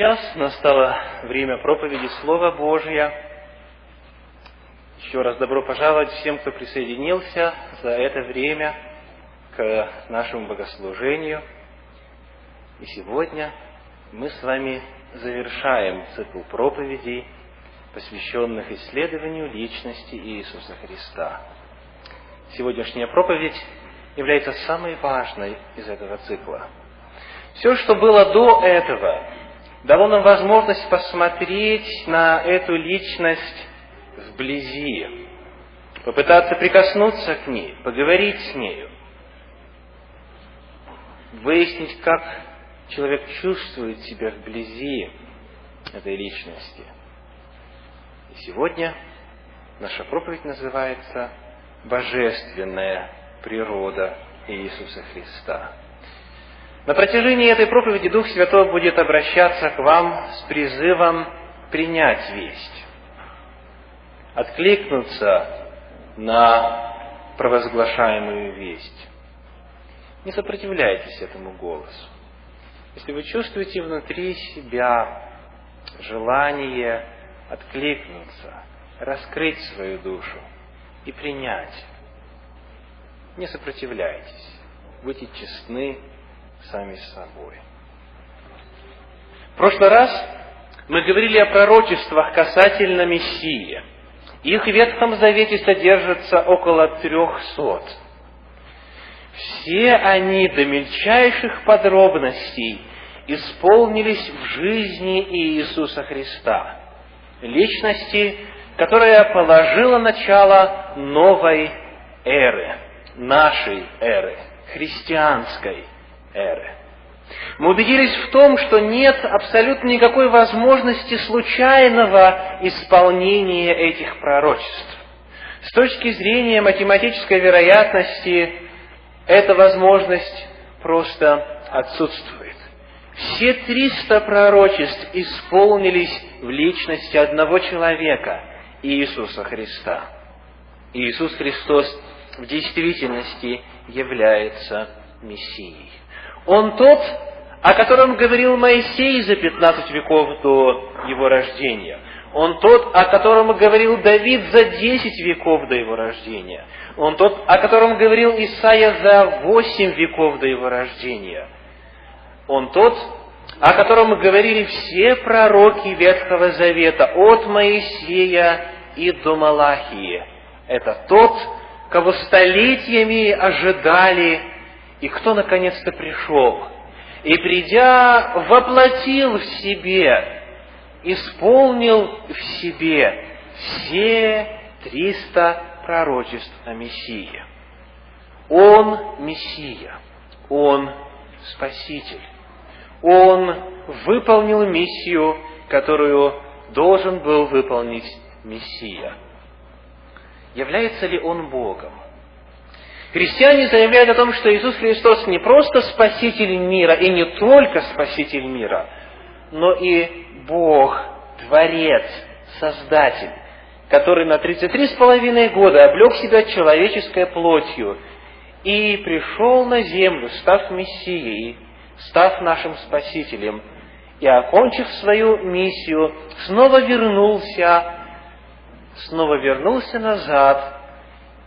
Сейчас настало время проповеди Слова Божия. Еще раз добро пожаловать всем, кто присоединился за это время к нашему богослужению. И сегодня мы с вами завершаем цикл проповедей, посвященных исследованию личности Иисуса Христа. Сегодняшняя проповедь является самой важной из этого цикла. Все, что было до этого, дало нам возможность посмотреть на эту личность вблизи, попытаться прикоснуться к ней, поговорить с нею, выяснить, как человек чувствует себя вблизи этой личности. И сегодня наша проповедь называется «Божественная природа Иисуса Христа». На протяжении этой проповеди Дух Святой будет обращаться к вам с призывом принять весть, откликнуться на провозглашаемую весть. Не сопротивляйтесь этому голосу. Если вы чувствуете внутри себя желание откликнуться, раскрыть свою душу и принять, не сопротивляйтесь, будьте честны сами с собой. В прошлый раз мы говорили о пророчествах касательно Мессии. Их в Ветхом Завете содержится около трехсот. Все они до мельчайших подробностей исполнились в жизни Иисуса Христа, личности, которая положила начало новой эры, нашей эры, христианской эры. Мы убедились в том, что нет абсолютно никакой возможности случайного исполнения этих пророчеств. С точки зрения математической вероятности, эта возможность просто отсутствует. Все триста пророчеств исполнились в личности одного человека, Иисуса Христа. Иисус Христос в действительности является Мессией. Он тот, о котором говорил Моисей за 15 веков до его рождения. Он тот, о котором говорил Давид за 10 веков до его рождения. Он тот, о котором говорил Исаия за 8 веков до его рождения. Он тот, о котором говорили все пророки Ветхого Завета, от Моисея и до Малахии. Это тот, кого столетиями ожидали и кто наконец-то пришел, и придя, воплотил в себе, исполнил в себе все триста пророчеств о Мессии. Он Мессия, Он Спаситель. Он выполнил миссию, которую должен был выполнить Мессия. Является ли Он Богом? Христиане заявляют о том, что Иисус Христос не просто Спаситель мира, и не только Спаситель мира, но и Бог, Творец, Создатель, который на 33 с половиной года облег себя человеческой плотью и пришел на землю, став Мессией, став нашим Спасителем, и, окончив свою миссию, снова вернулся, снова вернулся назад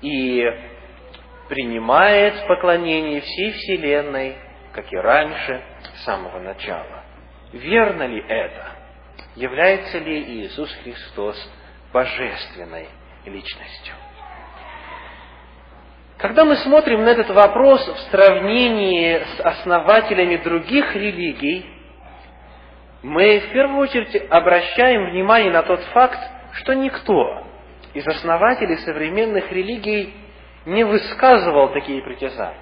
и принимает поклонение всей Вселенной, как и раньше, с самого начала. Верно ли это? Является ли Иисус Христос божественной личностью? Когда мы смотрим на этот вопрос в сравнении с основателями других религий, мы в первую очередь обращаем внимание на тот факт, что никто из основателей современных религий не высказывал такие притязания.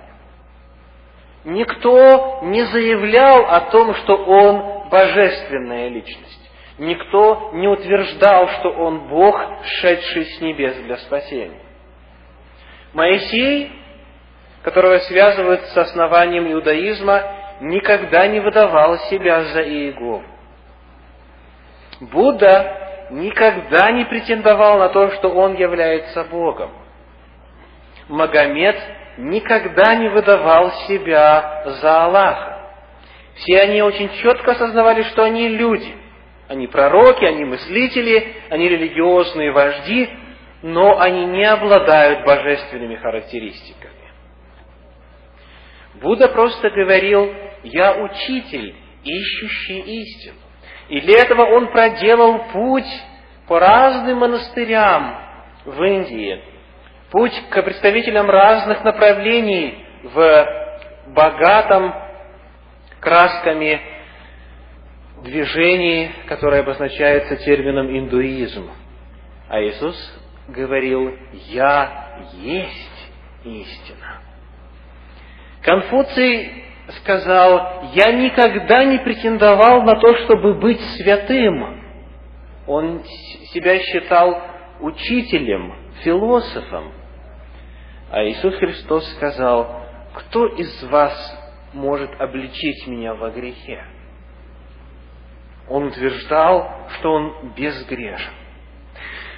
Никто не заявлял о том, что он божественная личность. Никто не утверждал, что он Бог, шедший с небес для спасения. Моисей, которого связывают с основанием иудаизма, никогда не выдавал себя за Иегову. Будда никогда не претендовал на то, что он является Богом. Магомед никогда не выдавал себя за Аллаха. Все они очень четко осознавали, что они люди. Они пророки, они мыслители, они религиозные вожди, но они не обладают божественными характеристиками. Будда просто говорил, я учитель, ищущий истину. И для этого он проделал путь по разным монастырям в Индии, путь к представителям разных направлений в богатом красками движении, которое обозначается термином индуизм. А Иисус говорил, «Я есть истина». Конфуций сказал, «Я никогда не претендовал на то, чтобы быть святым». Он себя считал учителем, философом. А Иисус Христос сказал, «Кто из вас может обличить меня во грехе?» Он утверждал, что он безгрешен.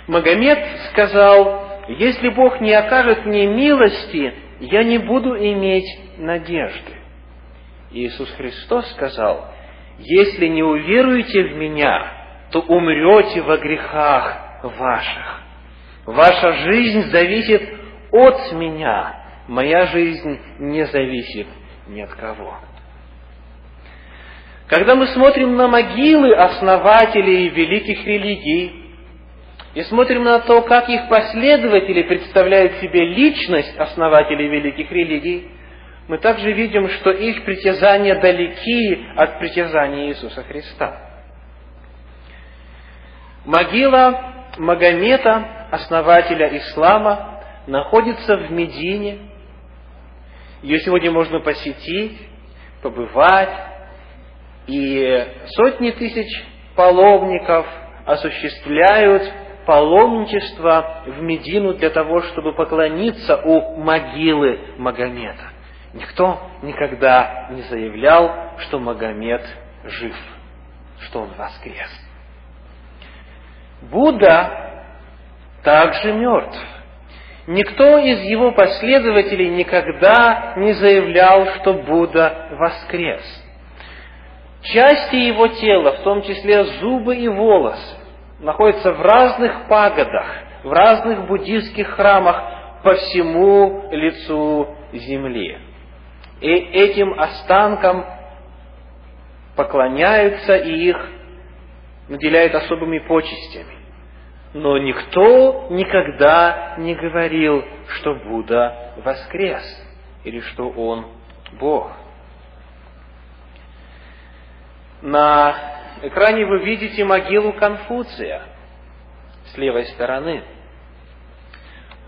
Магомед сказал, если Бог не окажет мне милости, я не буду иметь надежды. Иисус Христос сказал, если не уверуете в Меня, то умрете во грехах ваших. Ваша жизнь зависит от Меня, моя жизнь не зависит ни от кого. Когда мы смотрим на могилы основателей великих религий, и смотрим на то, как их последователи представляют себе личность основателей великих религий, мы также видим, что их притязания далеки от притязаний Иисуса Христа. Могила Магомета, основателя ислама, находится в Медине. Ее сегодня можно посетить, побывать, и сотни тысяч паломников осуществляют паломничество в Медину для того, чтобы поклониться у могилы Магомета. Никто никогда не заявлял, что Магомед жив, что он воскрес. Будда также мертв. Никто из его последователей никогда не заявлял, что Будда воскрес. Части его тела, в том числе зубы и волосы, находятся в разных пагодах, в разных буддийских храмах по всему лицу земли. И этим останкам поклоняются и их наделяют особыми почестями. Но никто никогда не говорил, что Будда воскрес или что Он Бог. На экране вы видите могилу Конфуция с левой стороны.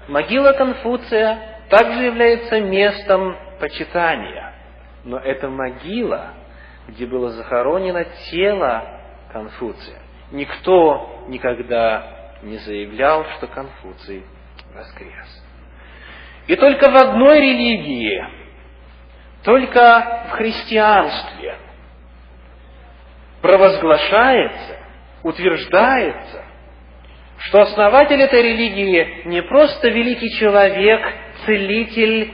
Могила Конфуция также является местом почитания, но это могила, где было захоронено тело Конфуция. Никто никогда не заявлял, что Конфуций воскрес. И только в одной религии, только в христианстве провозглашается, утверждается, что основатель этой религии не просто великий человек, целитель,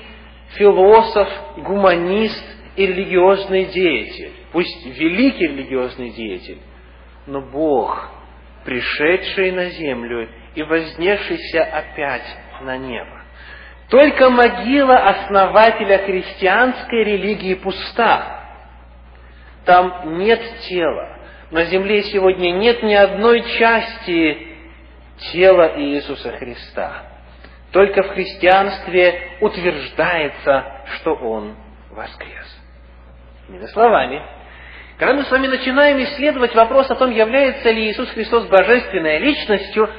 философ, гуманист и религиозный деятель, пусть великий религиозный деятель, но Бог, пришедший на землю и вознесшийся опять на небо. Только могила основателя христианской религии пуста. Там нет тела. На земле сегодня нет ни одной части тела Иисуса Христа. Только в христианстве утверждается, что Он воскрес. Иными словами, когда мы с вами начинаем исследовать вопрос о том, является ли Иисус Христос божественной личностью,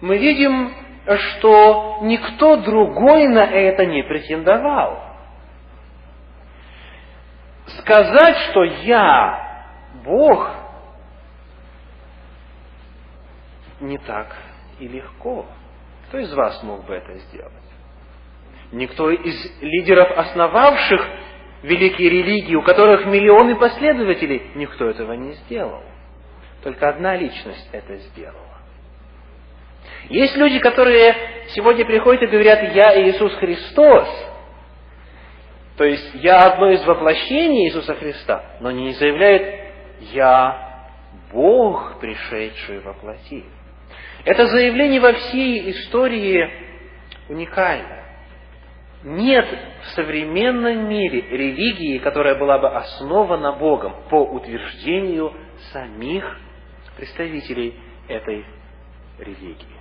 мы видим, что никто другой на это не претендовал. Сказать, что я Бог, не так и легко. Кто из вас мог бы это сделать? Никто из лидеров, основавших великие религии, у которых миллионы последователей, никто этого не сделал. Только одна личность это сделала. Есть люди, которые сегодня приходят и говорят, я Иисус Христос. То есть я одно из воплощений Иисуса Христа, но не заявляет «я Бог, пришедший во плоти». Это заявление во всей истории уникально. Нет в современном мире религии, которая была бы основана Богом по утверждению самих представителей этой религии.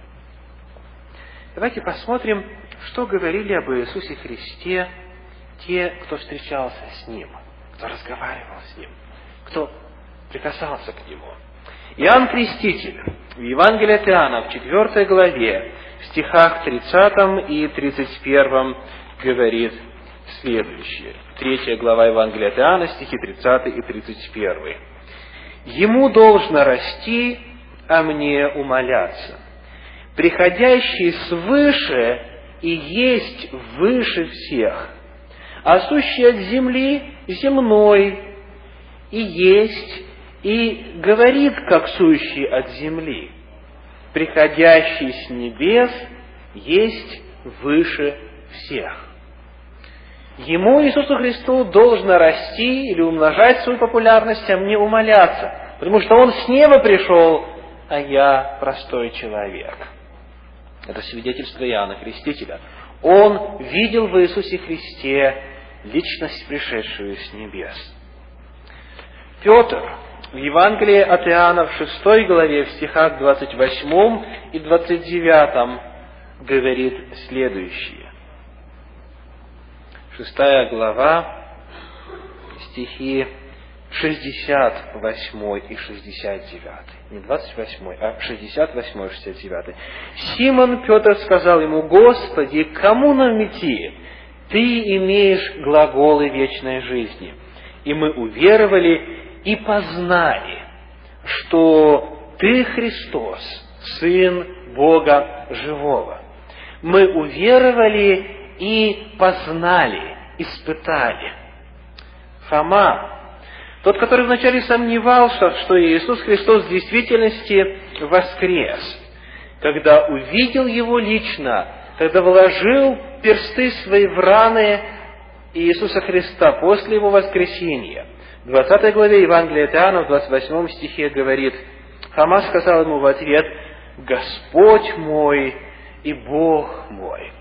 Давайте посмотрим, что говорили об Иисусе Христе те, кто встречался с Ним, кто разговаривал с Ним, кто прикасался к Нему. Иоанн Креститель в Евангелии от Иоанна в 4 главе, в стихах 30 и 31 говорит следующее. Третья глава Евангелия от Иоанна, стихи 30 и 31. «Ему должно расти, а мне умоляться. Приходящий свыше и есть выше всех, а сущий от земли земной и есть, и говорит, как сущий от земли. Приходящий с небес есть выше всех. Ему, Иисусу Христу, должно расти или умножать свою популярность, а мне умоляться, потому что Он с неба пришел, а я простой человек. Это свидетельство Иоанна Крестителя. Он видел в Иисусе Христе личность, пришедшую с небес. Петр в Евангелии от Иоанна в 6 главе, в стихах 28 и 29 говорит следующее. Шестая глава, стихи 68 и 69. Не 28, а 68 и 69. Симон Петр сказал ему, Господи, кому нам идти? Ты имеешь глаголы вечной жизни. И мы уверовали и познали, что Ты Христос, Сын Бога Живого. Мы уверовали и познали, испытали. Фома, тот, который вначале сомневался, что Иисус Христос в действительности воскрес, когда увидел Его лично, когда вложил персты свои в раны Иисуса Христа после Его воскресения, в 20 главе Евангелия от Иоанна, в 28 стихе говорит, Хама сказал ему в ответ, «Господь мой и Бог мой».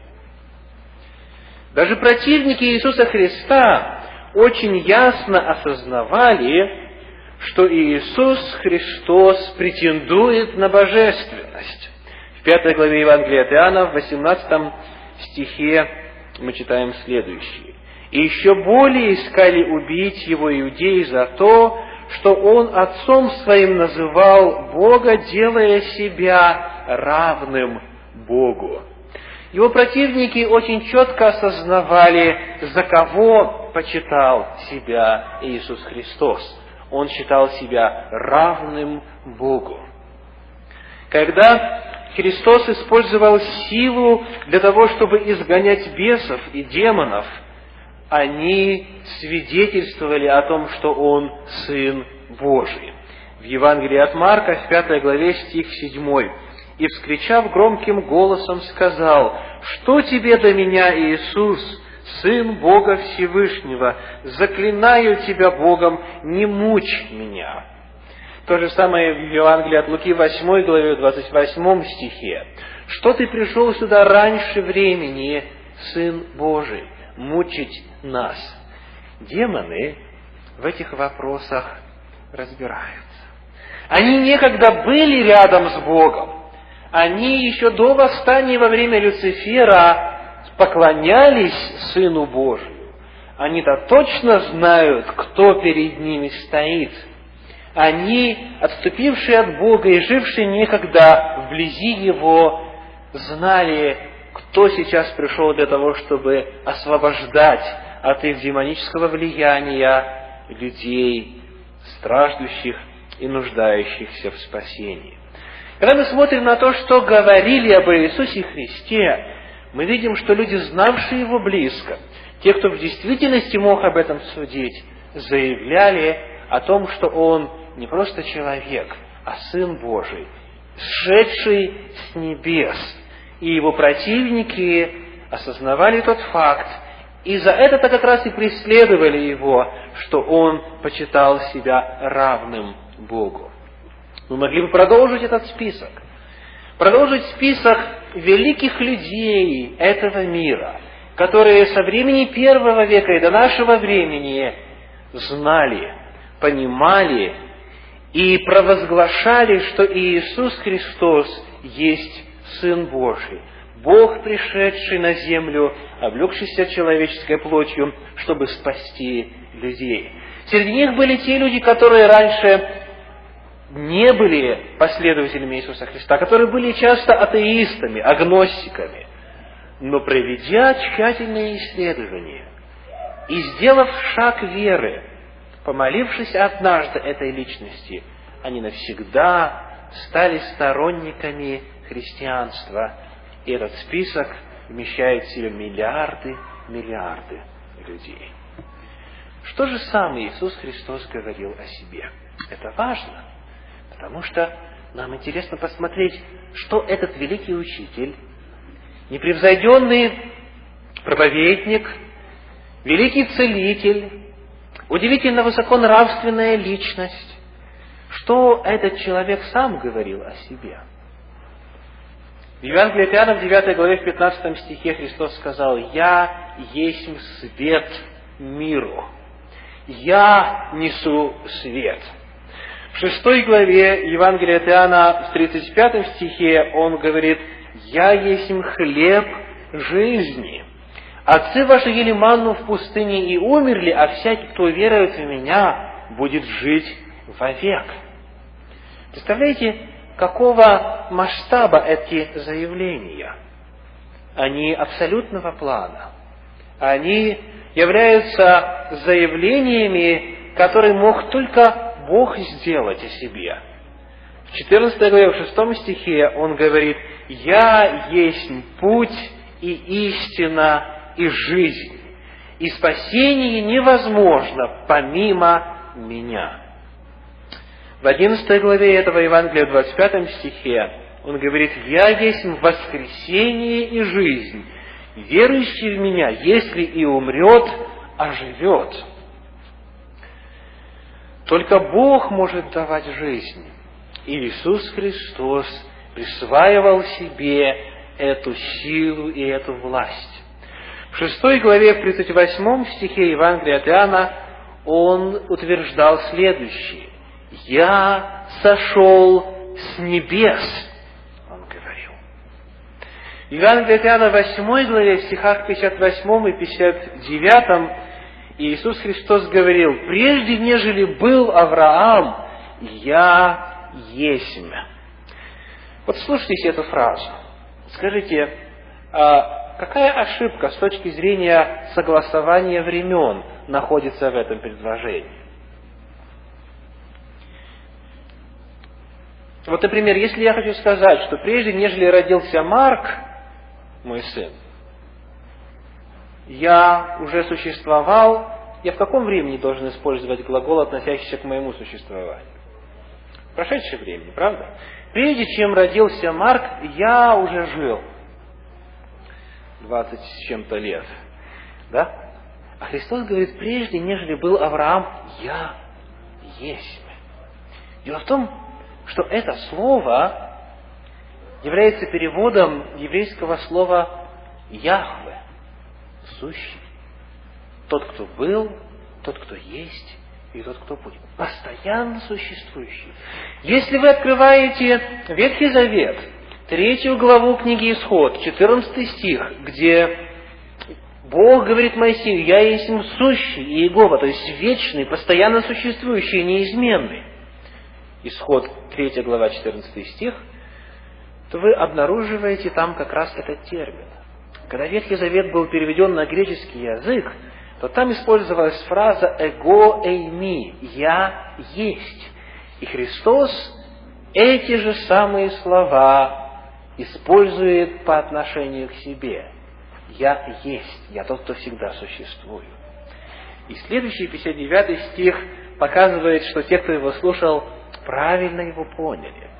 Даже противники Иисуса Христа очень ясно осознавали, что Иисус Христос претендует на божественность. В пятой главе Евангелия от Иоанна, в 18 стихе мы читаем следующее. «И еще более искали убить его иудеи за то, что он отцом своим называл Бога, делая себя равным Богу». Его противники очень четко осознавали, за кого почитал себя Иисус Христос. Он считал себя равным Богу. Когда Христос использовал силу для того, чтобы изгонять бесов и демонов, они свидетельствовали о том, что Он Сын Божий. В Евангелии от Марка, в пятой главе, стих седьмой и, вскричав громким голосом, сказал, «Что тебе до меня, Иисус, Сын Бога Всевышнего? Заклинаю тебя Богом, не мучь меня». То же самое в Евангелии от Луки 8 главе 28 стихе. «Что ты пришел сюда раньше времени, Сын Божий, мучить нас?» Демоны в этих вопросах разбираются. Они некогда были рядом с Богом, они еще до восстания во время Люцифера поклонялись Сыну Божию. Они-то точно знают, кто перед ними стоит. Они, отступившие от Бога и жившие некогда вблизи Его, знали, кто сейчас пришел для того, чтобы освобождать от их демонического влияния людей, страждущих и нуждающихся в спасении. Когда мы смотрим на то, что говорили об Иисусе Христе, мы видим, что люди, знавшие Его близко, те, кто в действительности мог об этом судить, заявляли о том, что Он не просто человек, а Сын Божий, сшедший с небес. И его противники осознавали тот факт И за это-то как раз и преследовали его, что он почитал себя равным Богу. Мы могли бы продолжить этот список. Продолжить список великих людей этого мира, которые со времени первого века и до нашего времени знали, понимали и провозглашали, что Иисус Христос есть Сын Божий, Бог, пришедший на землю, облегшийся человеческой плотью, чтобы спасти людей. Среди них были те люди, которые раньше не были последователями Иисуса Христа, которые были часто атеистами, агностиками, но проведя тщательные исследования и сделав шаг веры, помолившись однажды этой личности, они навсегда стали сторонниками христианства. И этот список вмещает в себе миллиарды, миллиарды людей. Что же сам Иисус Христос говорил о себе? Это важно, потому что нам интересно посмотреть, что этот великий учитель, непревзойденный проповедник, великий целитель, удивительно высоконравственная личность, что этот человек сам говорил о себе – в Евангелии от Иоанна в 9 главе в 15 стихе Христос сказал, «Я есть свет миру, я несу свет». В шестой главе Евангелия от Иоанна в 35 стихе он говорит, «Я есть хлеб жизни». Отцы ваши ели манну в пустыне и умерли, а всякий, кто верует в меня, будет жить вовек. Представляете, какого масштаба эти заявления? Они абсолютного плана. Они являются заявлениями, которые мог только Бог сделать о себе. В 14 главе, в 6 стихе он говорит, «Я есть путь и истина и жизнь, и спасение невозможно помимо Меня». В 11 главе этого Евангелия, в 25 стихе, он говорит, «Я есть воскресение и жизнь. Верующий в Меня, если и умрет, оживет». Только Бог может давать жизнь. И Иисус Христос присваивал себе эту силу и эту власть. В шестой главе, в 38 стихе Евангелия от Иоанна, он утверждал следующее. «Я сошел с небес», он говорил. В Евангелии от Иоанна 8 главе, в стихах 58 и 59 Иисус Христос говорил, «Прежде нежели был Авраам, я есть». Вот слушайте эту фразу. Скажите, а какая ошибка с точки зрения согласования времен находится в этом предложении? Вот, например, если я хочу сказать, что прежде, нежели родился Марк, мой сын, я уже существовал, я в каком времени должен использовать глагол, относящийся к моему существованию? Прошедшее время, правда? Прежде чем родился Марк, я уже жил. Двадцать с чем-то лет. Да? А Христос говорит, прежде, нежели был Авраам, я есть. Дело в том, что это слово является переводом еврейского слова Яхве, сущий. Тот, кто был, тот, кто есть, и тот, кто будет. Постоянно существующий. Если вы открываете Ветхий Завет, третью главу книги Исход, 14 стих, где Бог говорит Моисею, «Я есть сущий Иегова», то есть вечный, постоянно существующий, неизменный. Исход 3 глава 14 стих, то вы обнаруживаете там как раз этот термин. Когда Ветхий Завет был переведен на греческий язык, то там использовалась фраза «эго эйми» – «я есть». И Христос эти же самые слова использует по отношению к себе. «Я есть, я тот, кто всегда существую». И следующий 59 стих показывает, что те, кто его слушал, правильно его поняли.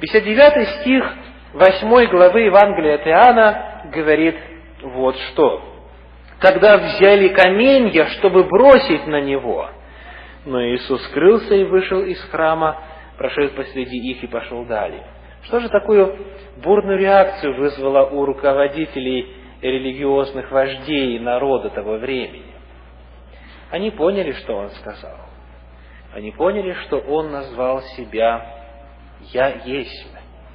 59 стих 8 главы Евангелия от Иоанна говорит вот что. когда взяли каменья, чтобы бросить на него. Но Иисус скрылся и вышел из храма, прошел посреди их и пошел далее. Что же такую бурную реакцию вызвало у руководителей религиозных вождей народа того времени? Они поняли, что он сказал. Они поняли, что он назвал себя «Я есть»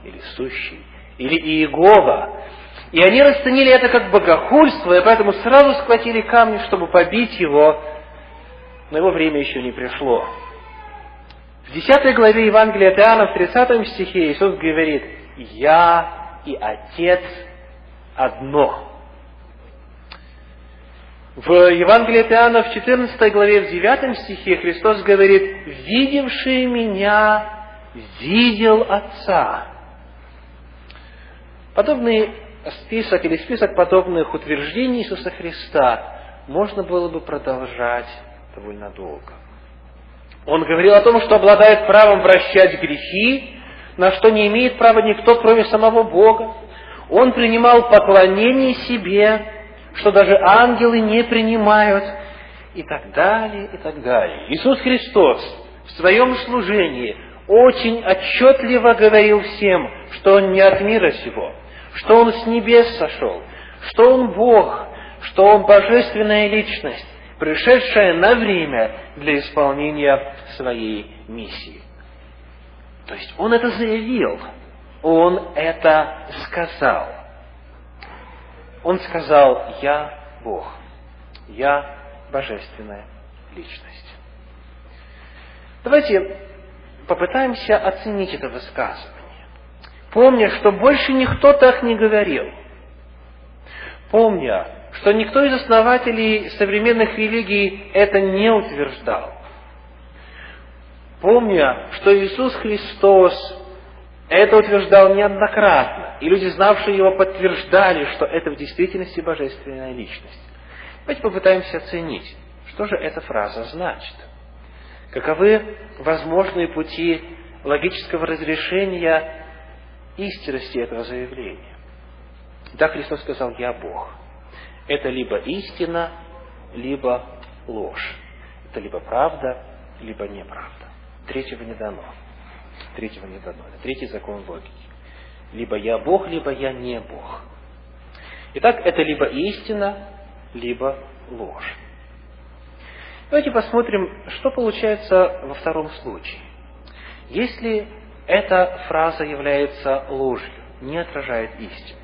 или «Сущий» или Иегова. И они расценили это как богохульство, и поэтому сразу схватили камни, чтобы побить его, но его время еще не пришло. В 10 главе Евангелия от Иоанна, в 30 стихе Иисус говорит, «Я и Отец одно». В Евангелии от Иоанна, в 14 главе, в 9 стихе Христос говорит, «Видевший меня, видел Отца». Подобный список или список подобных утверждений Иисуса Христа можно было бы продолжать довольно долго. Он говорил о том, что обладает правом прощать грехи, на что не имеет права никто, кроме самого Бога. Он принимал поклонение себе, что даже ангелы не принимают, и так далее, и так далее. Иисус Христос в своем служении очень отчетливо говорил всем, что Он не от мира сего, что Он с небес сошел, что Он Бог, что Он божественная личность, пришедшая на время для исполнения своей миссии. То есть Он это заявил, Он это сказал. Он сказал, я Бог, я божественная личность. Давайте попытаемся оценить это высказывание. Помня, что больше никто так не говорил. Помня, что никто из основателей современных религий это не утверждал. Помня, что Иисус Христос это утверждал неоднократно, и люди, знавшие его, подтверждали, что это в действительности божественная личность. Давайте попытаемся оценить, что же эта фраза значит. Каковы возможные пути логического разрешения истинности этого заявления. Да, Христос сказал, я Бог. Это либо истина, либо ложь. Это либо правда, либо неправда. Третьего не дано. Третьего не дано. Это третий закон логики. Либо я Бог, либо я не Бог. Итак, это либо истина, либо ложь. Давайте посмотрим, что получается во втором случае. Если эта фраза является ложью, не отражает истину.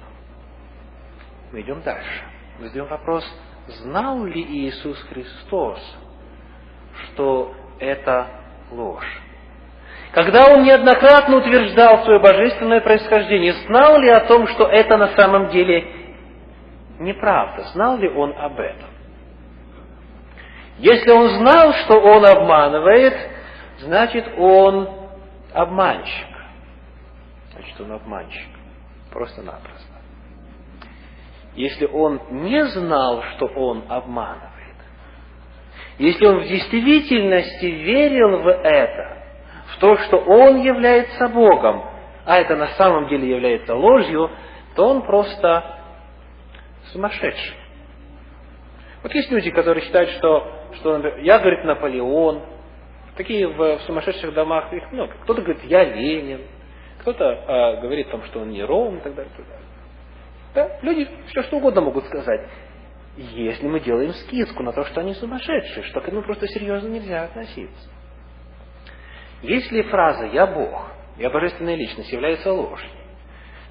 Мы идем дальше. Мы задаем вопрос, знал ли Иисус Христос, что это ложь? Когда он неоднократно утверждал свое божественное происхождение, знал ли о том, что это на самом деле неправда? Знал ли он об этом? Если он знал, что он обманывает, значит он обманщик. Значит, он обманщик. Просто-напросто. Если он не знал, что он обманывает, если он в действительности верил в это, в то, что он является Богом, а это на самом деле является ложью, то он просто сумасшедший. Вот есть люди, которые считают, что, что я, говорит, Наполеон, такие в, в сумасшедших домах, их много. Кто-то говорит, я Ленин, кто-то а, говорит, там, что он не Ром и так далее. И так далее. Да? Люди все что угодно могут сказать. Если мы делаем скидку на то, что они сумасшедшие, что к этому просто серьезно нельзя относиться. Если фраза «я Бог», «я божественная личность» является ложью,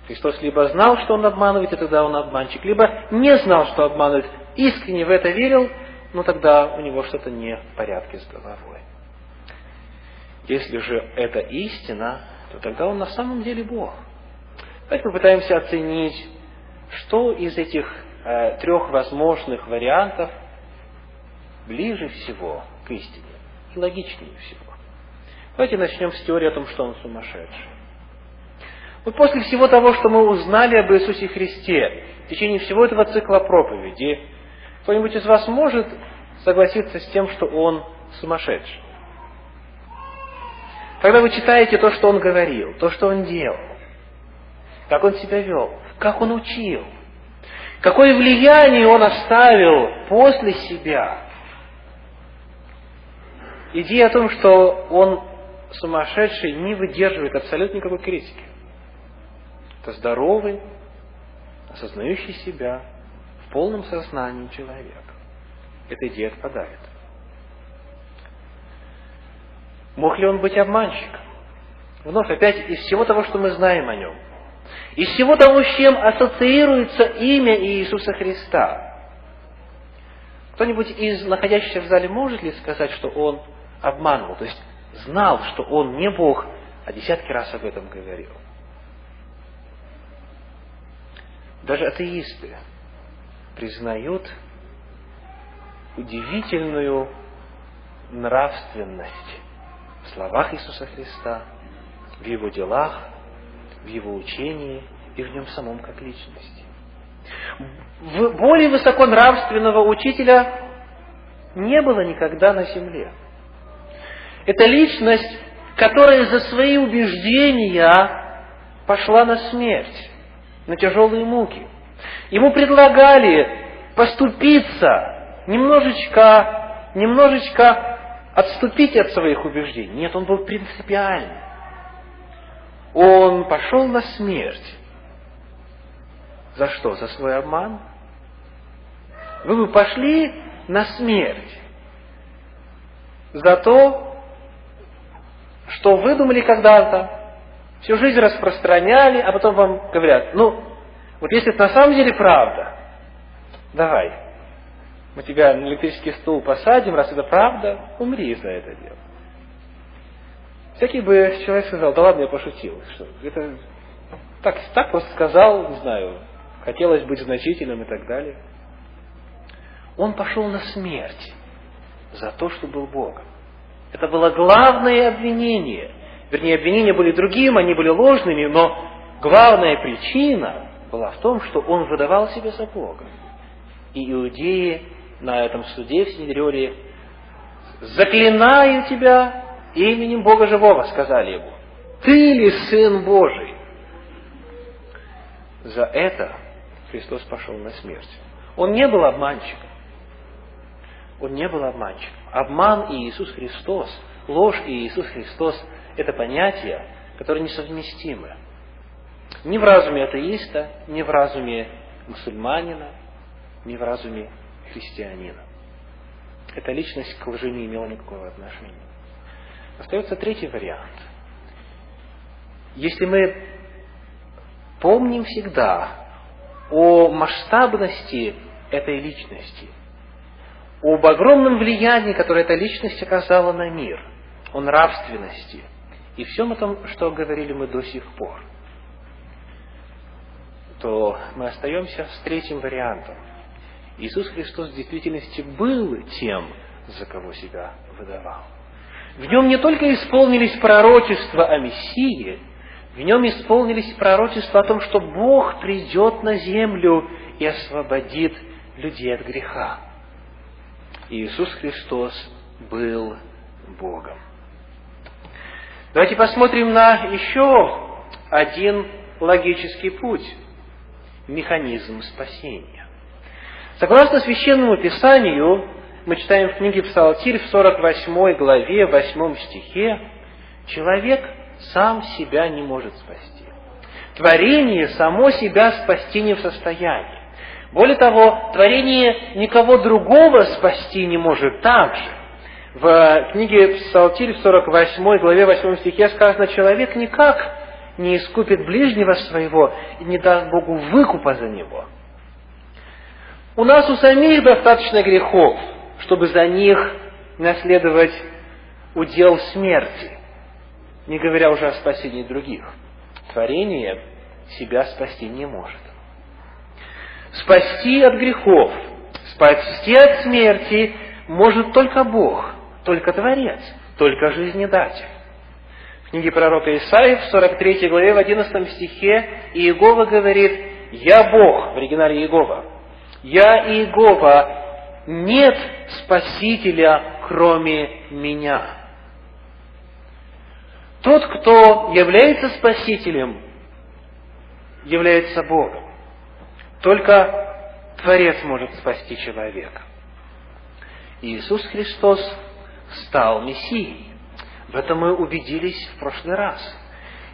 Христос либо знал, что он обманывает, и тогда он обманщик, либо не знал, что обманывает, искренне в это верил, но тогда у него что-то не в порядке с головой. Если же это истина, то тогда он на самом деле Бог. Давайте попытаемся оценить, что из этих э, трех возможных вариантов ближе всего к истине и логичнее всего. Давайте начнем с теории о том, что он сумасшедший. Вот после всего того, что мы узнали об Иисусе Христе, в течение всего этого цикла проповеди, кто-нибудь из вас может согласиться с тем, что он сумасшедший? Когда вы читаете то, что он говорил, то, что он делал, как он себя вел, как он учил, какое влияние он оставил после себя. Идея о том, что он сумасшедший, не выдерживает абсолютно никакой критики. Это здоровый, осознающий себя в полном сознании человек. Эта идея отпадает. Мог ли он быть обманщиком? Вновь опять из всего того, что мы знаем о нем, из всего того, с чем ассоциируется имя Иисуса Христа. Кто-нибудь из находящихся в зале может ли сказать, что он обманывал, то есть знал, что он не Бог, а десятки раз об этом говорил? Даже атеисты признают удивительную нравственность в словах Иисуса Христа, в Его делах, в Его учении и в Нем самом как личности. В более высоконравственного учителя не было никогда на земле. Это личность, которая за свои убеждения пошла на смерть, на тяжелые муки. Ему предлагали поступиться, немножечко, немножечко отступить от своих убеждений. Нет, он был принципиальный. Он пошел на смерть. За что? За свой обман? Вы бы пошли на смерть за то, что выдумали когда-то, всю жизнь распространяли, а потом вам говорят, ну, вот если это на самом деле правда, давай, мы тебя на электрический стул посадим, раз это правда, умри за это дело. Всякий бы человек сказал, да ладно, я пошутил. Что, это так, так просто сказал, не знаю, хотелось быть значительным и так далее. Он пошел на смерть за то, что был Богом. Это было главное обвинение. Вернее, обвинения были другим, они были ложными, но главная причина была в том, что он выдавал себя за Бога. И иудеи на этом суде в Синедриоре «Заклинаю тебя именем Бога Живого», сказали ему. «Ты ли Сын Божий?» За это Христос пошел на смерть. Он не был обманщиком. Он не был обманщиком. Обман и Иисус Христос, ложь и Иисус Христос – это понятия, которые несовместимы. Ни в разуме атеиста, ни в разуме мусульманина, ни в разуме христианина. Эта личность к лжи не имела никакого отношения. Остается третий вариант. Если мы помним всегда о масштабности этой личности – об огромном влиянии, которое эта личность оказала на мир, о нравственности и всем этом, что говорили мы до сих пор, то мы остаемся с третьим вариантом. Иисус Христос в действительности был тем, за кого себя выдавал. В нем не только исполнились пророчества о Мессии, в нем исполнились пророчества о том, что Бог придет на землю и освободит людей от греха. Иисус Христос был Богом. Давайте посмотрим на еще один логический путь, механизм спасения. Согласно Священному Писанию, мы читаем в книге Псалтирь в 48 главе, 8 стихе, человек сам себя не может спасти. Творение само себя спасти не в состоянии. Более того, творение никого другого спасти не может так же. В книге Псалтирь в 48 главе 8 стихе сказано, человек никак не искупит ближнего своего и не даст Богу выкупа за него. У нас у самих достаточно грехов, чтобы за них наследовать удел смерти, не говоря уже о спасении других. Творение себя спасти не может спасти от грехов, спасти от смерти может только Бог, только Творец, только Жизнедатель. В книге пророка Исаия в 43 главе в 11 стихе Иегова говорит «Я Бог», в оригинале Иегова, «Я Иегова, нет Спасителя, кроме меня». Тот, кто является Спасителем, является Богом. Только Творец может спасти человека. Иисус Христос стал Мессией. В этом мы убедились в прошлый раз.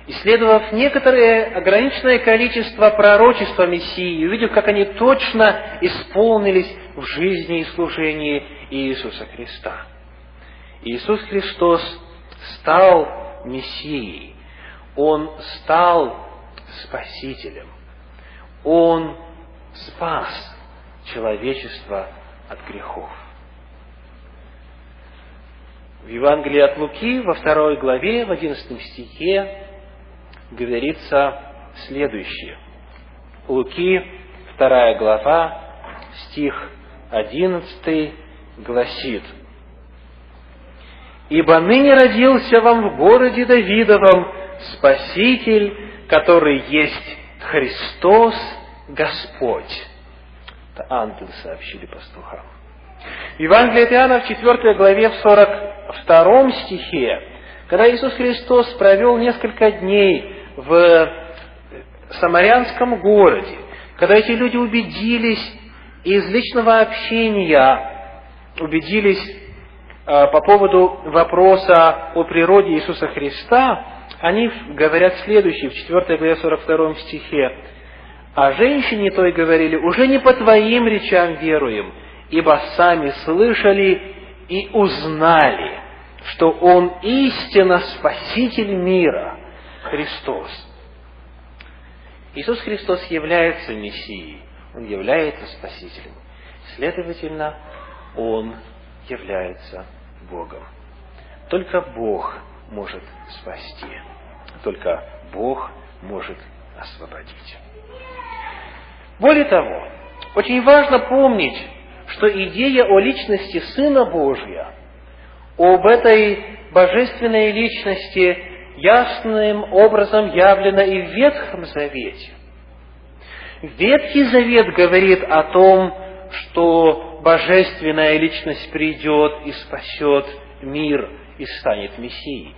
Исследовав некоторое ограниченное количество пророчества Мессии, увидев, как они точно исполнились в жизни и служении Иисуса Христа. Иисус Христос стал Мессией. Он стал Спасителем. Он спас человечество от грехов. В Евангелии от Луки, во второй главе, в одиннадцатом стихе, говорится следующее. Луки, вторая глава, стих одиннадцатый, гласит, «Ибо ныне родился вам в городе Давидовом Спаситель, который есть Христос Господь». Это ангелы сообщили пастухам. В Евангелии от Иоанна в 4 главе, в 42 стихе, когда Иисус Христос провел несколько дней в самарянском городе, когда эти люди убедились из личного общения, убедились э, по поводу вопроса о природе Иисуса Христа, они говорят следующее, в 4 главе 42 стихе. «А женщине той говорили, уже не по твоим речам веруем, ибо сами слышали и узнали, что Он истинно Спаситель мира, Христос. Иисус Христос является Мессией, Он является Спасителем. Следовательно, Он является Богом. Только Бог может спасти. Только Бог может освободить. Более того, очень важно помнить, что идея о личности Сына Божия, об этой божественной личности ясным образом явлена и в Ветхом Завете. Ветхий Завет говорит о том, что божественная личность придет и спасет мир и станет Мессией.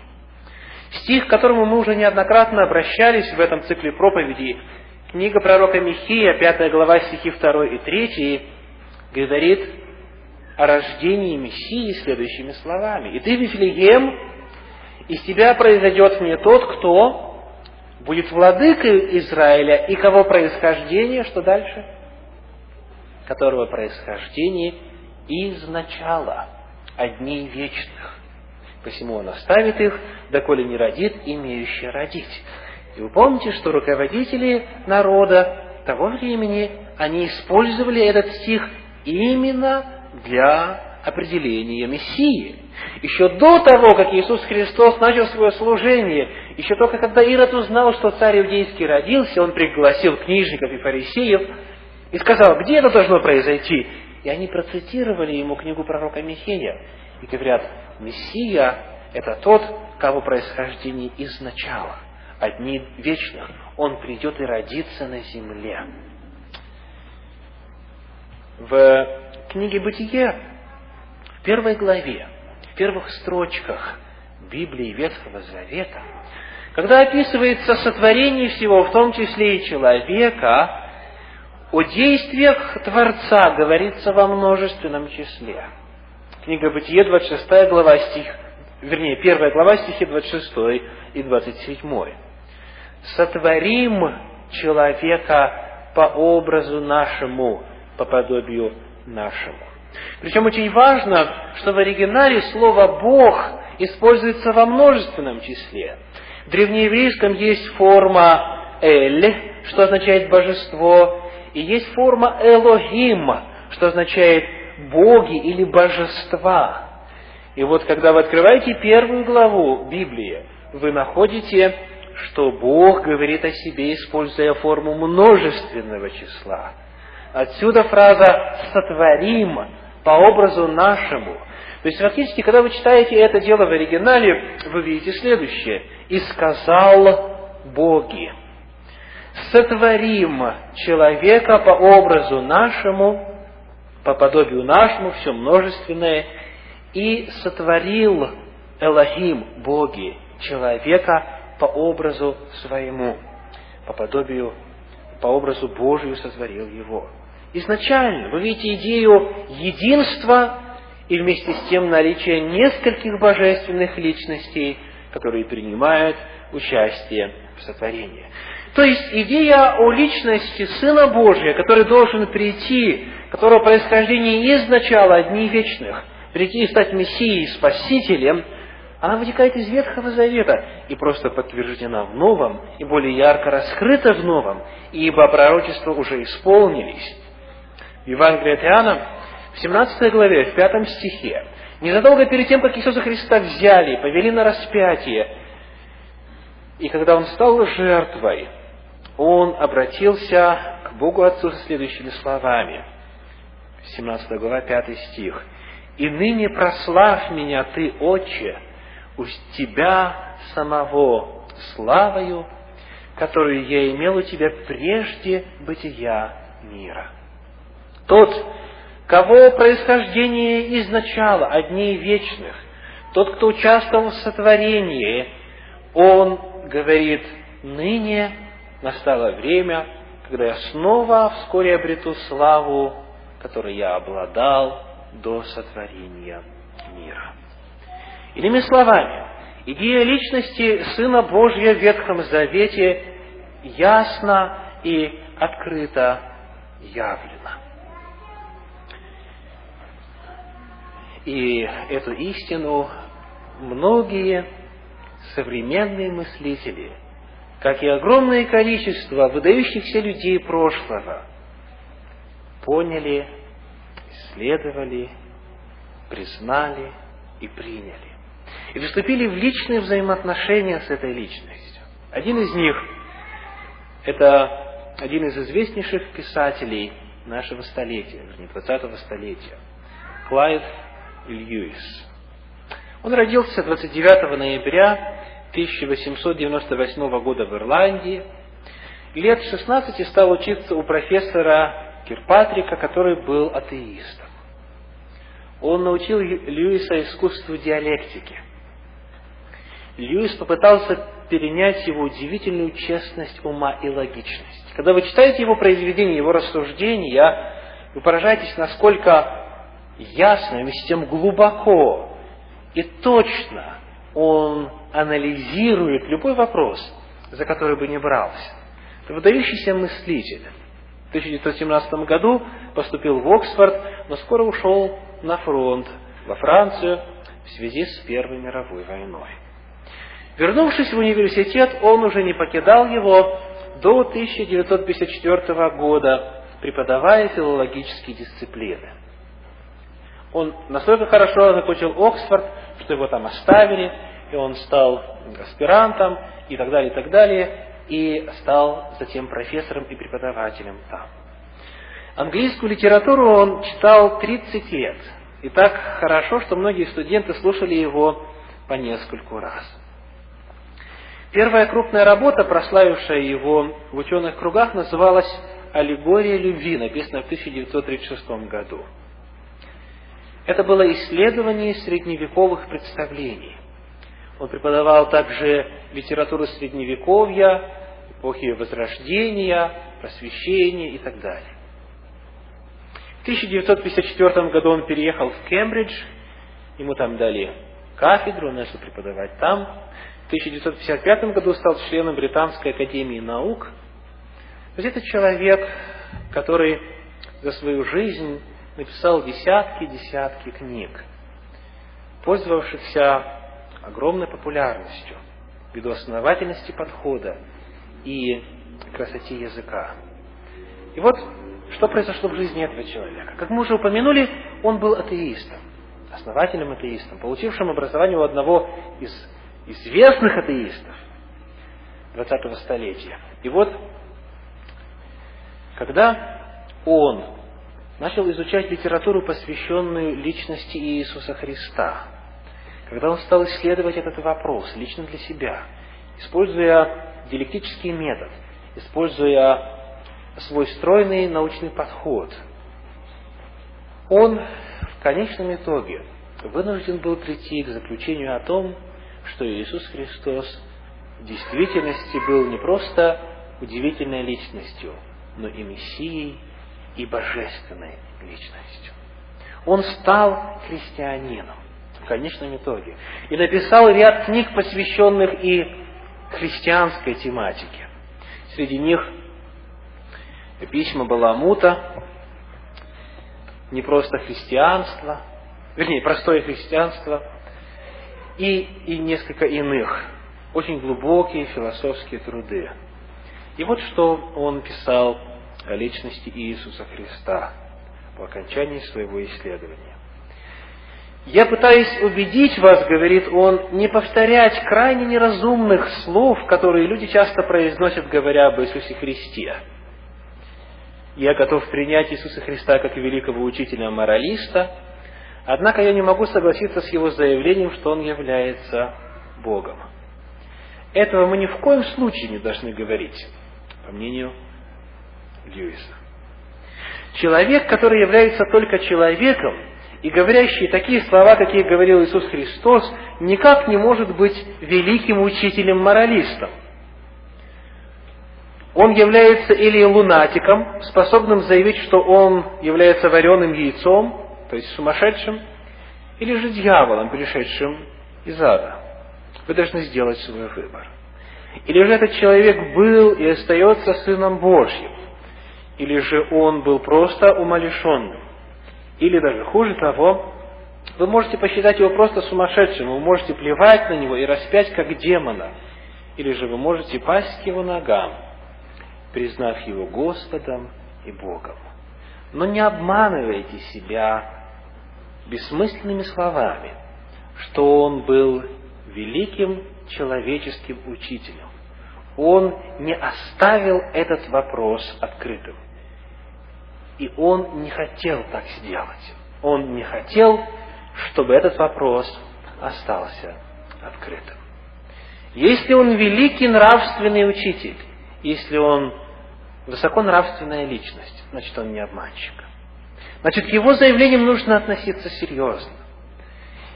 Стих, к которому мы уже неоднократно обращались в этом цикле проповедей, книга пророка Михея, 5 глава, стихи 2 и 3, говорит о рождении Мессии следующими словами. «И ты, Вифлеем, из тебя произойдет мне тот, кто будет владыкой Израиля, и кого происхождение, что дальше? Которого происхождение из начала, одни вечных. Посему он оставит их, доколе не родит, имеющий родить. И вы помните, что руководители народа того времени, они использовали этот стих именно для определения Мессии. Еще до того, как Иисус Христос начал свое служение, еще только когда Ирод узнал, что царь иудейский родился, он пригласил книжников и фарисеев и сказал, где это должно произойти? И они процитировали ему книгу пророка Михея и говорят, Мессия – это тот, кого происхождение изначало, одни вечных. Он придет и родится на земле. В книге «Бытие» в первой главе в первых строчках Библии Ветхого Завета, когда описывается сотворение всего, в том числе и человека, о действиях Творца говорится во множественном числе. Книга Бытие, 26 глава, стих, вернее, 1 глава, стихи 26 и 27. «Сотворим человека по образу нашему, по подобию нашему». Причем очень важно, что в оригинале слово «Бог» используется во множественном числе. В древнееврейском есть форма «эль», что означает «божество», и есть форма «элохим», что означает «боги» или «божества». И вот когда вы открываете первую главу Библии, вы находите, что Бог говорит о себе, используя форму множественного числа. Отсюда фраза «сотворим», по образу нашему. То есть фактически, когда вы читаете это дело в оригинале, вы видите следующее. «И сказал Боги, сотворим человека по образу нашему, по подобию нашему, все множественное, и сотворил Элохим, Боги, человека по образу своему, по подобию, по образу Божию сотворил его. Изначально. Вы видите идею единства и вместе с тем наличие нескольких божественных личностей, которые принимают участие в сотворении. То есть идея о личности Сына Божия, который должен прийти, которого происхождение из начала вечных, прийти и стать Мессией, Спасителем, она вытекает из Ветхого Завета и просто подтверждена в Новом, и более ярко раскрыта в Новом, ибо пророчества уже исполнились. В Евангелии от Иоанна, в 17 главе, в 5 стихе, незадолго перед тем, как Иисуса Христа взяли повели на распятие, и когда Он стал жертвой, Он обратился к Богу Отцу со следующими словами. 17 глава, 5 стих. «И ныне прославь меня Ты, Отче, у Тебя самого славою, которую я имел у Тебя прежде бытия мира». Тот, кого происхождение изначало от дней вечных, тот, кто участвовал в сотворении, он говорит, ныне настало время, когда я снова вскоре обрету славу, которой я обладал до сотворения мира. Иными словами, идея личности Сына Божьего в Ветхом Завете ясно и открыто явлена. И эту истину многие современные мыслители, как и огромное количество выдающихся людей прошлого, поняли, исследовали, признали и приняли. И вступили в личные взаимоотношения с этой личностью. Один из них – это один из известнейших писателей нашего столетия, вернее, 20-го столетия, Клайд Льюис. Он родился 29 ноября 1898 года в Ирландии. Лет 16 стал учиться у профессора Кирпатрика, который был атеистом. Он научил Льюиса искусству диалектики. Льюис попытался перенять его удивительную честность ума и логичность. Когда вы читаете его произведения, его рассуждения, вы поражаетесь, насколько ясно, вместе с тем глубоко и точно он анализирует любой вопрос, за который бы не брался. Это выдающийся мыслитель. В 1917 году поступил в Оксфорд, но скоро ушел на фронт во Францию в связи с Первой мировой войной. Вернувшись в университет, он уже не покидал его до 1954 года, преподавая филологические дисциплины. Он настолько хорошо закончил Оксфорд, что его там оставили, и он стал аспирантом, и так далее, и так далее, и стал затем профессором и преподавателем там. Английскую литературу он читал 30 лет, и так хорошо, что многие студенты слушали его по нескольку раз. Первая крупная работа, прославившая его в ученых кругах, называлась «Аллегория любви», написанная в 1936 году. Это было исследование средневековых представлений. Он преподавал также литературу Средневековья, эпохи Возрождения, Просвещения и так далее. В 1954 году он переехал в Кембридж, ему там дали кафедру, он начал преподавать там. В 1955 году стал членом Британской академии наук. То есть это человек, который за свою жизнь написал десятки-десятки книг, пользовавшихся огромной популярностью ввиду основательности подхода и красоте языка. И вот что произошло в жизни этого человека. Как мы уже упомянули, он был атеистом, основательным атеистом, получившим образование у одного из известных атеистов 20-го столетия. И вот, когда он начал изучать литературу, посвященную личности Иисуса Христа. Когда он стал исследовать этот вопрос лично для себя, используя диалектический метод, используя свой стройный научный подход, он в конечном итоге вынужден был прийти к заключению о том, что Иисус Христос в действительности был не просто удивительной личностью, но и Мессией и божественной личностью. Он стал христианином в конечном итоге и написал ряд книг, посвященных и христианской тематике. Среди них письма Баламута, не просто христианство, вернее, простое христианство, и, и несколько иных, очень глубокие философские труды. И вот что он писал о личности Иисуса Христа по окончании своего исследования. «Я пытаюсь убедить вас, — говорит он, — не повторять крайне неразумных слов, которые люди часто произносят, говоря об Иисусе Христе. Я готов принять Иисуса Христа как великого учителя-моралиста, однако я не могу согласиться с его заявлением, что он является Богом. Этого мы ни в коем случае не должны говорить, по мнению Льюиса. Человек, который является только человеком, и говорящий такие слова, какие говорил Иисус Христос, никак не может быть великим учителем-моралистом. Он является или лунатиком, способным заявить, что он является вареным яйцом, то есть сумасшедшим, или же дьяволом, пришедшим из ада. Вы должны сделать свой выбор. Или же этот человек был и остается Сыном Божьим, или же он был просто умалишенным, или даже хуже того, вы можете посчитать его просто сумасшедшим, вы можете плевать на него и распять как демона, или же вы можете пасть к его ногам, признав его Господом и Богом. Но не обманывайте себя бессмысленными словами, что он был великим человеческим учителем. Он не оставил этот вопрос открытым. И он не хотел так сделать. Он не хотел, чтобы этот вопрос остался открытым. Если он великий нравственный учитель, если он высоконравственная личность, значит, он не обманщик. Значит, к его заявлениям нужно относиться серьезно.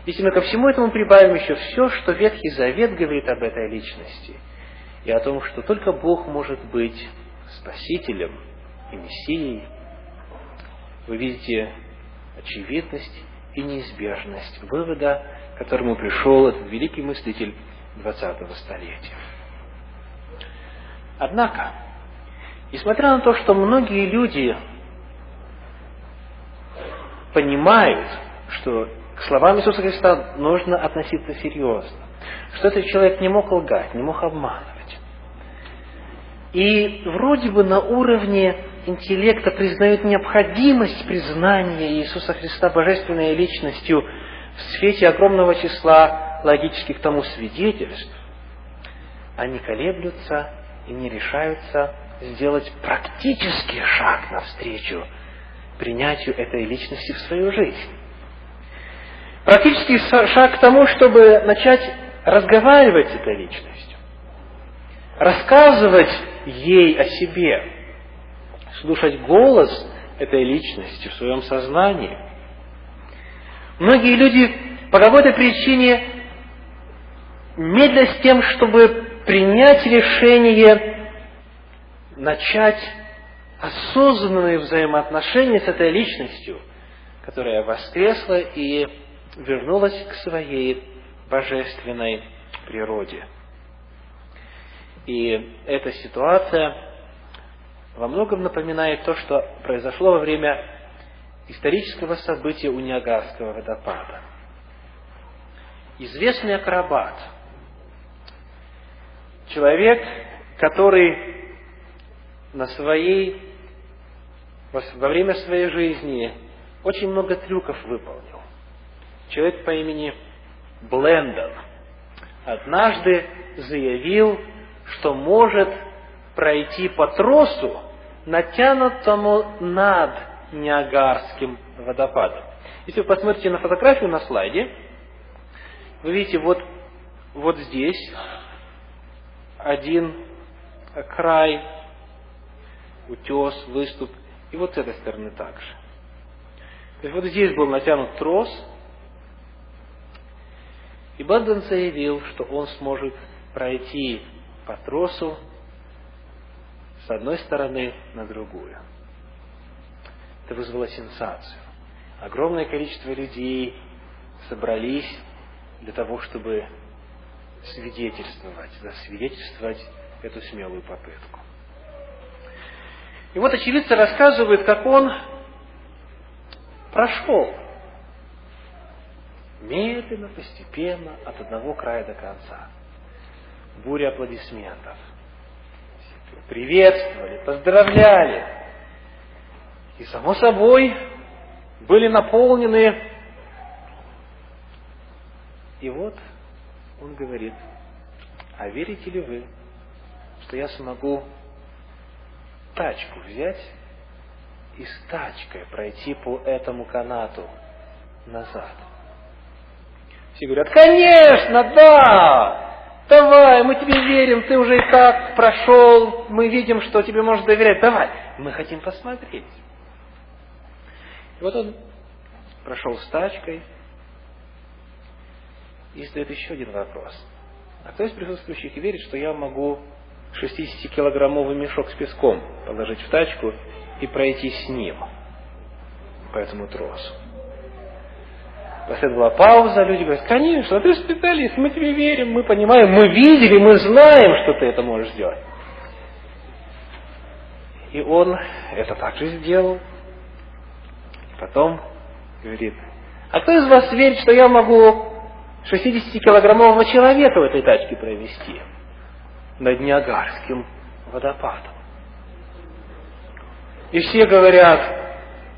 Если мы ко всему этому прибавим еще все, что Ветхий Завет говорит об этой личности, и о том, что только Бог может быть Спасителем и Мессией, вы видите очевидность и неизбежность вывода, к которому пришел этот великий мыслитель 20-го столетия. Однако, несмотря на то, что многие люди понимают, что к словам Иисуса Христа нужно относиться серьезно, что этот человек не мог лгать, не мог обманывать. И вроде бы на уровне интеллекта признают необходимость признания Иисуса Христа божественной личностью в свете огромного числа логических тому свидетельств, они колеблются и не решаются сделать практический шаг навстречу принятию этой личности в свою жизнь. Практический шаг к тому, чтобы начать разговаривать с этой личностью, рассказывать ей о себе, слушать голос этой личности в своем сознании. Многие люди по какой-то причине медлят с тем, чтобы принять решение начать осознанные взаимоотношения с этой личностью, которая воскресла и вернулась к своей божественной природе. И эта ситуация во многом напоминает то, что произошло во время исторического события у Ниагарского водопада. Известный акробат, человек, который на своей, во время своей жизни очень много трюков выполнил. Человек по имени Блендон однажды заявил, что может пройти по тросу, натянутому над Ниагарским водопадом. Если вы посмотрите на фотографию на слайде, вы видите вот, вот здесь один край, утес, выступ, и вот с этой стороны также. То есть вот здесь был натянут трос, и Банден заявил, что он сможет пройти по тросу с одной стороны на другую. Это вызвало сенсацию. Огромное количество людей собрались для того, чтобы свидетельствовать, засвидетельствовать эту смелую попытку. И вот очевидцы рассказывают, как он прошел медленно, постепенно, от одного края до конца. Буря аплодисментов. Приветствовали, поздравляли. И, само собой, были наполнены. И вот он говорит, а верите ли вы, что я смогу тачку взять и с тачкой пройти по этому канату назад? Все говорят, конечно, да! Давай, мы тебе верим, ты уже и так прошел, мы видим, что тебе можно доверять. Давай, мы хотим посмотреть. И вот он прошел с тачкой и задает еще один вопрос. А кто из присутствующих верит, что я могу 60-килограммовый мешок с песком положить в тачку и пройти с ним по этому тросу? Последовала пауза, люди говорят, конечно, ты специалист, мы тебе верим, мы понимаем, мы видели, мы знаем, что ты это можешь сделать. И он это также сделал. Потом говорит, а кто из вас верит, что я могу 60-килограммового человека в этой тачке провести над Ниагарским водопадом? И все говорят,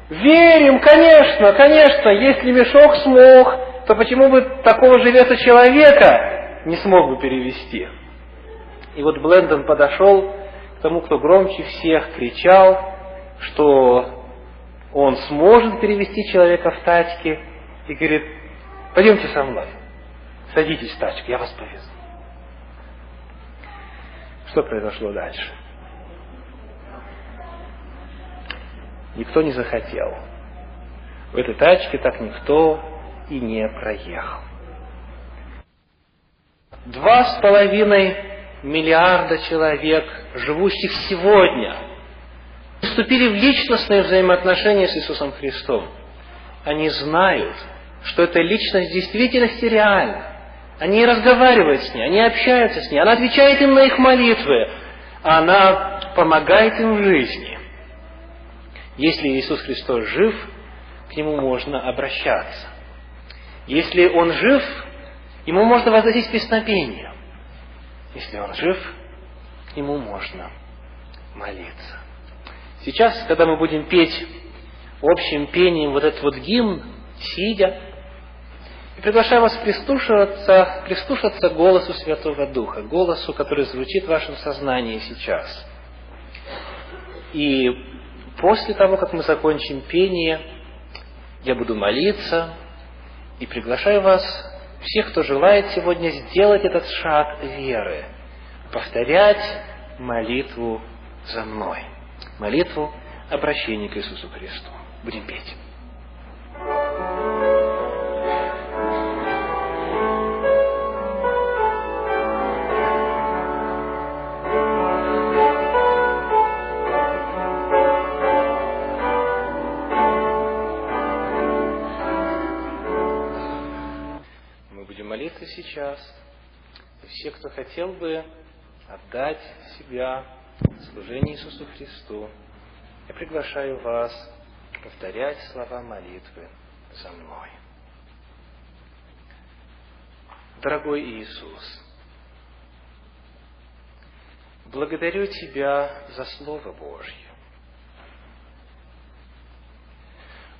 Верим, конечно, конечно, если мешок смог, то почему бы такого же веса человека не смог бы перевести? И вот Блендон подошел к тому, кто громче всех кричал, что он сможет перевести человека в тачке, и говорит, пойдемте со мной, садитесь в тачку, я вас повезу. Что произошло дальше? Никто не захотел. В этой тачке так никто и не проехал. Два с половиной миллиарда человек, живущих сегодня, вступили в личностные взаимоотношения с Иисусом Христом. Они знают, что эта личность в действительности реальна. Они разговаривают с ней, они общаются с ней, она отвечает им на их молитвы, она помогает им в жизни. Если Иисус Христос жив, к Нему можно обращаться. Если Он жив, Ему можно возносить песнопение. Если Он жив, к Нему можно молиться. Сейчас, когда мы будем петь общим пением вот этот вот гимн, сидя, и приглашаю вас прислушиваться, прислушаться голосу Святого Духа, голосу, который звучит в вашем сознании сейчас. И После того, как мы закончим пение, я буду молиться и приглашаю вас, всех, кто желает сегодня сделать этот шаг веры, повторять молитву за мной. Молитву обращения к Иисусу Христу. Будем петь. Сейчас, и все, кто хотел бы отдать себя в служение Иисусу Христу, я приглашаю вас повторять слова молитвы за мной. Дорогой Иисус, благодарю Тебя за Слово Божье.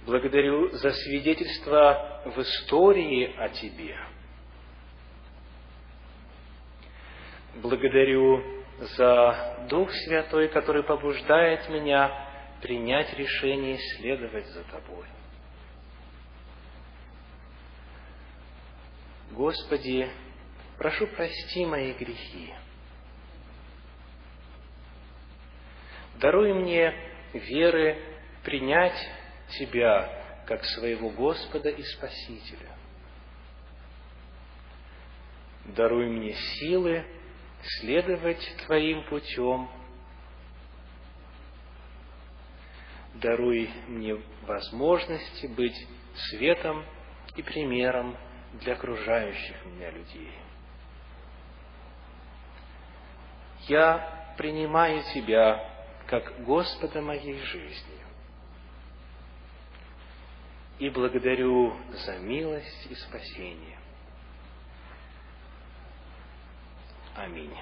Благодарю за свидетельство в истории о Тебе – Благодарю за Дух Святой, который побуждает меня принять решение следовать за Тобой. Господи, прошу прости мои грехи. Даруй мне веры принять Тебя как своего Господа и Спасителя. Даруй мне силы следовать Твоим путем. даруй мне возможности быть светом и примером для окружающих меня людей. Я принимаю Тебя как Господа моей жизни и благодарю за милость и спасение. Аминь.